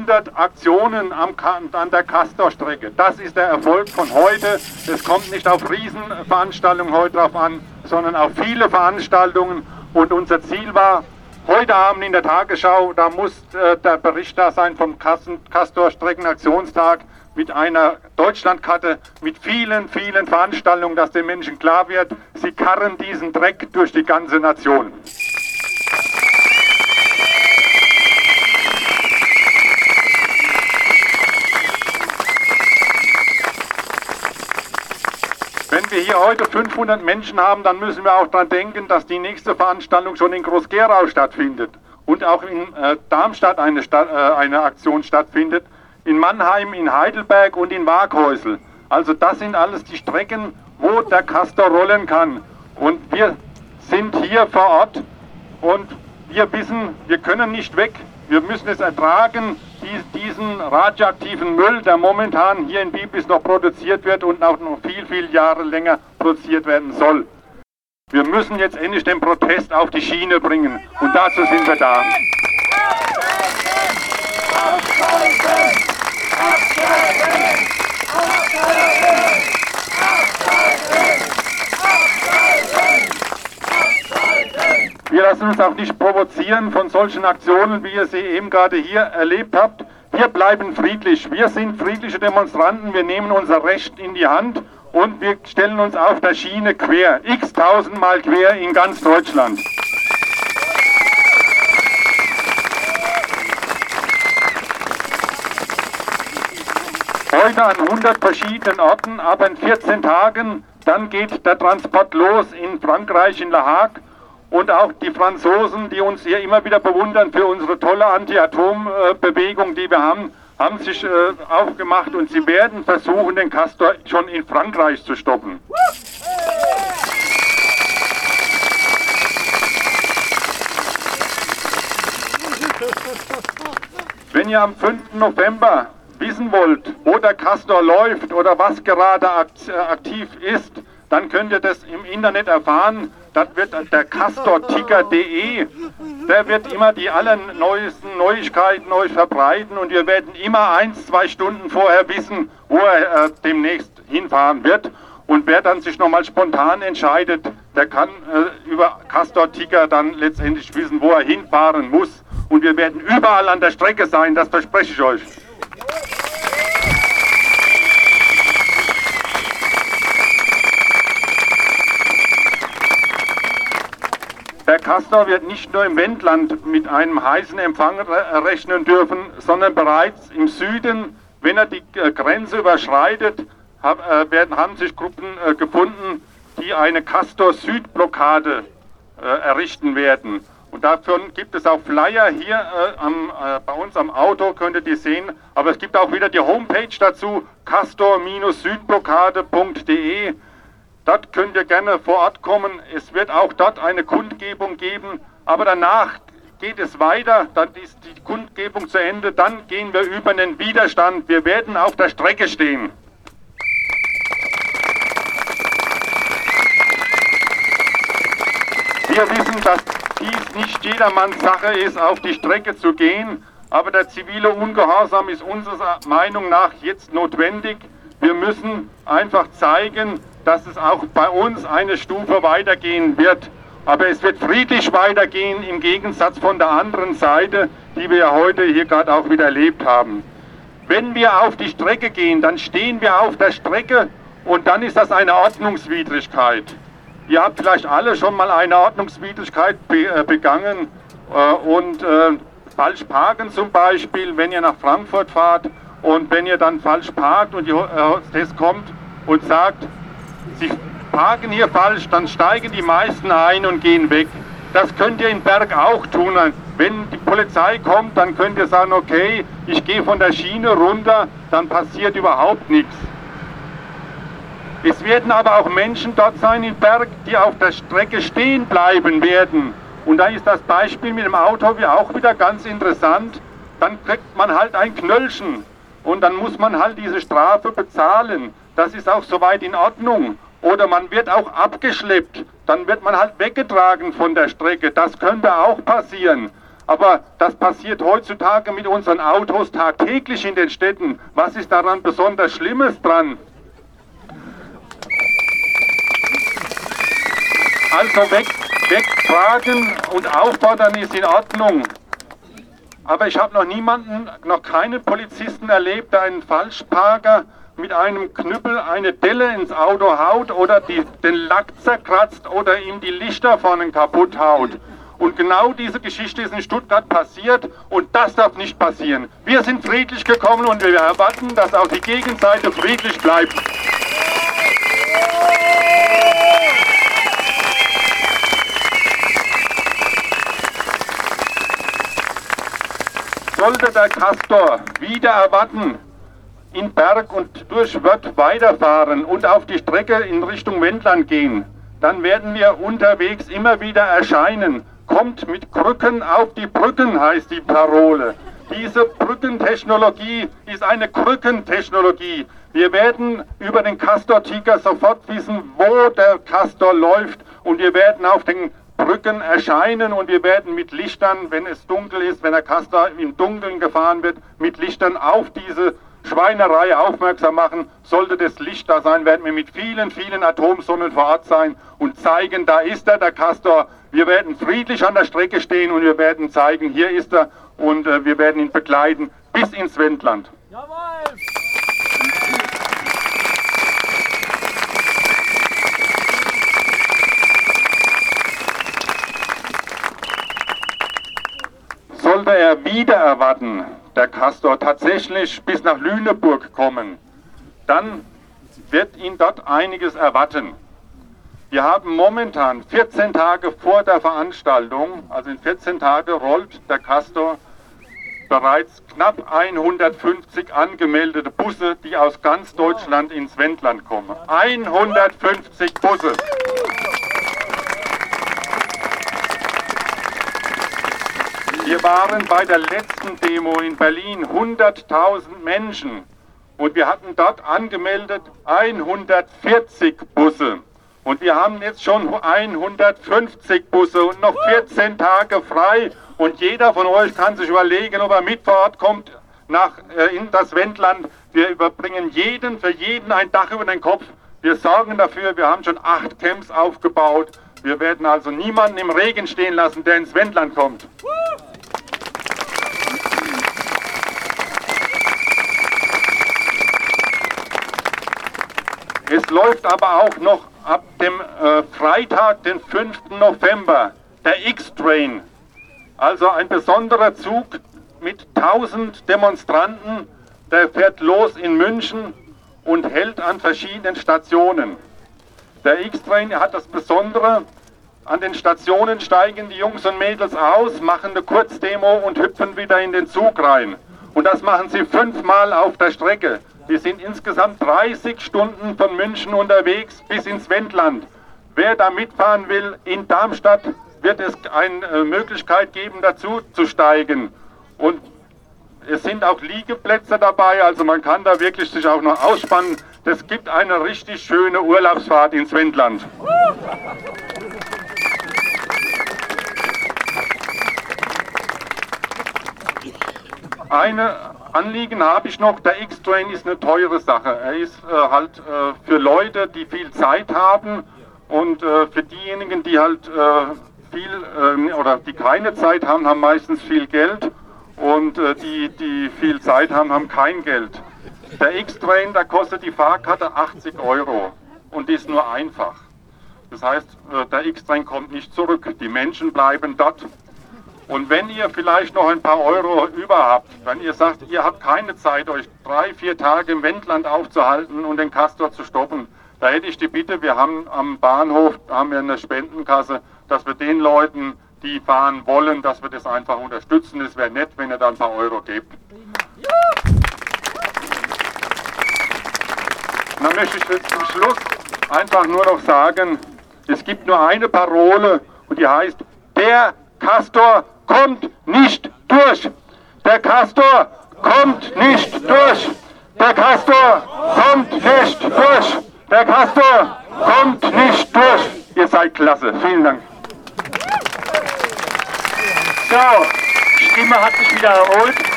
100 Aktionen am, an der Castor-Strecke. Das ist der Erfolg von heute. Es kommt nicht auf Riesenveranstaltungen heute drauf an, sondern auf viele Veranstaltungen. Und unser Ziel war, heute Abend in der Tagesschau, da muss äh, der Bericht da sein vom Castor-Streckenaktionstag mit einer Deutschlandkarte, mit vielen, vielen Veranstaltungen, dass den Menschen klar wird, sie karren diesen Dreck durch die ganze Nation. Wenn wir hier heute 500 Menschen haben, dann müssen wir auch daran denken, dass die nächste Veranstaltung schon in Groß-Gerau stattfindet und auch in äh, Darmstadt eine, Stadt, äh, eine Aktion stattfindet, in Mannheim, in Heidelberg und in Waghäusel. Also das sind alles die Strecken, wo der Castor rollen kann. Und wir sind hier vor Ort und wir wissen, wir können nicht weg. Wir müssen es ertragen, diesen radioaktiven Müll, der momentan hier in Biblis noch produziert wird und auch noch viel, viel Jahre länger produziert werden soll. Wir müssen jetzt endlich den Protest auf die Schiene bringen und dazu sind wir da. Wir lassen uns auch nicht provozieren von solchen Aktionen, wie ihr sie eben gerade hier erlebt habt. Wir bleiben friedlich. Wir sind friedliche Demonstranten. Wir nehmen unser Recht in die Hand und wir stellen uns auf der Schiene quer, x tausendmal quer in ganz Deutschland. Heute an 100 verschiedenen Orten, aber in 14 Tagen, dann geht der Transport los in Frankreich, in La Hague und auch die Franzosen, die uns hier immer wieder bewundern für unsere tolle Anti-Atom-Bewegung, die wir haben, haben sich äh, aufgemacht und sie werden versuchen, den Castor schon in Frankreich zu stoppen. Wenn ihr am 5. November wissen wollt, wo der Castor läuft oder was gerade äh, aktiv ist, dann könnt ihr das im Internet erfahren. Das wird der castorticker.de. Der wird immer die allerneuesten Neuigkeiten euch verbreiten und wir werden immer eins, zwei Stunden vorher wissen, wo er äh, demnächst hinfahren wird. Und wer dann sich nochmal spontan entscheidet, der kann äh, über Castor Ticker dann letztendlich wissen, wo er hinfahren muss. Und wir werden überall an der Strecke sein, das verspreche ich euch. Castor wird nicht nur im Wendland mit einem heißen Empfang rechnen dürfen, sondern bereits im Süden, wenn er die äh, Grenze überschreitet, äh, haben sich Gruppen äh, gefunden, die eine Castor-Süd-Blockade errichten werden. Und davon gibt es auch Flyer hier äh, am, äh, bei uns am Auto, könnt ihr die sehen. Aber es gibt auch wieder die Homepage dazu, castor-südblockade.de. Dort könnt ihr gerne vor Ort kommen. Es wird auch dort eine Kundgebung geben. Aber danach geht es weiter. Dann ist die Kundgebung zu Ende. Dann gehen wir über den Widerstand. Wir werden auf der Strecke stehen. Wir wissen, dass dies nicht jedermanns Sache ist, auf die Strecke zu gehen. Aber der zivile Ungehorsam ist unserer Meinung nach jetzt notwendig. Wir müssen einfach zeigen, dass es auch bei uns eine Stufe weitergehen wird. Aber es wird friedlich weitergehen im Gegensatz von der anderen Seite, die wir heute hier gerade auch wieder erlebt haben. Wenn wir auf die Strecke gehen, dann stehen wir auf der Strecke und dann ist das eine Ordnungswidrigkeit. Ihr habt vielleicht alle schon mal eine Ordnungswidrigkeit äh, begangen äh, und äh, falsch parken zum Beispiel, wenn ihr nach Frankfurt fahrt und wenn ihr dann falsch parkt und die Hostess kommt und sagt, Sie parken hier falsch, dann steigen die meisten ein und gehen weg. Das könnt ihr in Berg auch tun. Wenn die Polizei kommt, dann könnt ihr sagen, okay, ich gehe von der Schiene runter, dann passiert überhaupt nichts. Es werden aber auch Menschen dort sein in Berg, die auf der Strecke stehen bleiben werden. Und da ist das Beispiel mit dem Auto wie auch wieder ganz interessant. Dann kriegt man halt ein Knöllchen und dann muss man halt diese Strafe bezahlen. Das ist auch soweit in Ordnung. Oder man wird auch abgeschleppt, dann wird man halt weggetragen von der Strecke. Das könnte auch passieren. Aber das passiert heutzutage mit unseren Autos tagtäglich in den Städten. Was ist daran besonders Schlimmes dran? Also weg, wegfragen und auffordern ist in Ordnung. Aber ich habe noch niemanden, noch keinen Polizisten erlebt, einen Falschparker mit einem Knüppel eine Delle ins Auto haut oder die, den Lack zerkratzt oder ihm die Lichter vorne kaputt haut. Und genau diese Geschichte ist in Stuttgart passiert und das darf nicht passieren. Wir sind friedlich gekommen und wir erwarten, dass auch die Gegenseite friedlich bleibt. Sollte der Castor wieder erwarten, in Berg und durch Wörth weiterfahren und auf die Strecke in Richtung Wendland gehen, dann werden wir unterwegs immer wieder erscheinen. Kommt mit Krücken auf die Brücken, heißt die Parole. Diese Brückentechnologie ist eine Krückentechnologie. Wir werden über den Castor-Tiger sofort wissen, wo der Castor läuft und wir werden auf den Brücken erscheinen und wir werden mit Lichtern, wenn es dunkel ist, wenn der Castor im Dunkeln gefahren wird, mit Lichtern auf diese Schweinerei aufmerksam machen. Sollte das Licht da sein, werden wir mit vielen, vielen Atomsonnen vor Ort sein und zeigen, da ist er, der Castor. Wir werden friedlich an der Strecke stehen und wir werden zeigen, hier ist er und äh, wir werden ihn begleiten bis ins Wendland. Jawohl! Sollte er wieder erwarten, der Castor tatsächlich bis nach Lüneburg kommen, dann wird ihn dort einiges erwarten. Wir haben momentan 14 Tage vor der Veranstaltung, also in 14 Tagen rollt der Castor bereits knapp 150 angemeldete Busse, die aus ganz Deutschland ins Wendland kommen. 150 Busse! Wir waren bei der letzten Demo in Berlin 100.000 Menschen und wir hatten dort angemeldet 140 Busse. Und wir haben jetzt schon 150 Busse und noch 14 Tage frei. Und jeder von euch kann sich überlegen, ob er mit vor Ort kommt nach, äh, in das Wendland. Wir überbringen jeden, für jeden ein Dach über den Kopf. Wir sorgen dafür, wir haben schon acht Camps aufgebaut. Wir werden also niemanden im Regen stehen lassen, der ins Wendland kommt. Es läuft aber auch noch ab dem äh, Freitag, den 5. November, der X-Train. Also ein besonderer Zug mit 1000 Demonstranten, der fährt los in München und hält an verschiedenen Stationen. Der X-Train hat das Besondere, an den Stationen steigen die Jungs und Mädels aus, machen eine Kurzdemo und hüpfen wieder in den Zug rein. Und das machen sie fünfmal auf der Strecke. Wir sind insgesamt 30 Stunden von München unterwegs bis ins Wendland. Wer da mitfahren will, in Darmstadt wird es eine äh, Möglichkeit geben, dazu zu steigen. Und es sind auch Liegeplätze dabei, also man kann da wirklich sich auch noch ausspannen. Das gibt eine richtig schöne Urlaubsfahrt ins Wendland. Eine Anliegen habe ich noch, der X-Train ist eine teure Sache. Er ist äh, halt äh, für Leute, die viel Zeit haben und äh, für diejenigen, die halt äh, viel ähm, oder die keine Zeit haben, haben meistens viel Geld und äh, die, die viel Zeit haben, haben kein Geld. Der X-Train, da kostet die Fahrkarte 80 Euro und ist nur einfach. Das heißt, äh, der X-Train kommt nicht zurück. Die Menschen bleiben dort und wenn ihr vielleicht noch ein paar Euro über habt, wenn ihr sagt, ihr habt keine Zeit, euch drei, vier Tage im Wendland aufzuhalten und den Castor zu stoppen, da hätte ich die Bitte, wir haben am Bahnhof haben wir eine Spendenkasse, dass wir den Leuten, die fahren wollen, dass wir das einfach unterstützen. Es wäre nett, wenn ihr da ein paar Euro gebt. Und dann möchte ich zum Schluss einfach nur noch sagen, es gibt nur eine Parole und die heißt, der Castor kommt nicht durch. Der Castor kommt nicht durch. Der Castor kommt nicht durch. Der Castor kommt nicht durch. Ihr seid klasse. Vielen Dank. So. Stimme hat sich wieder erholt.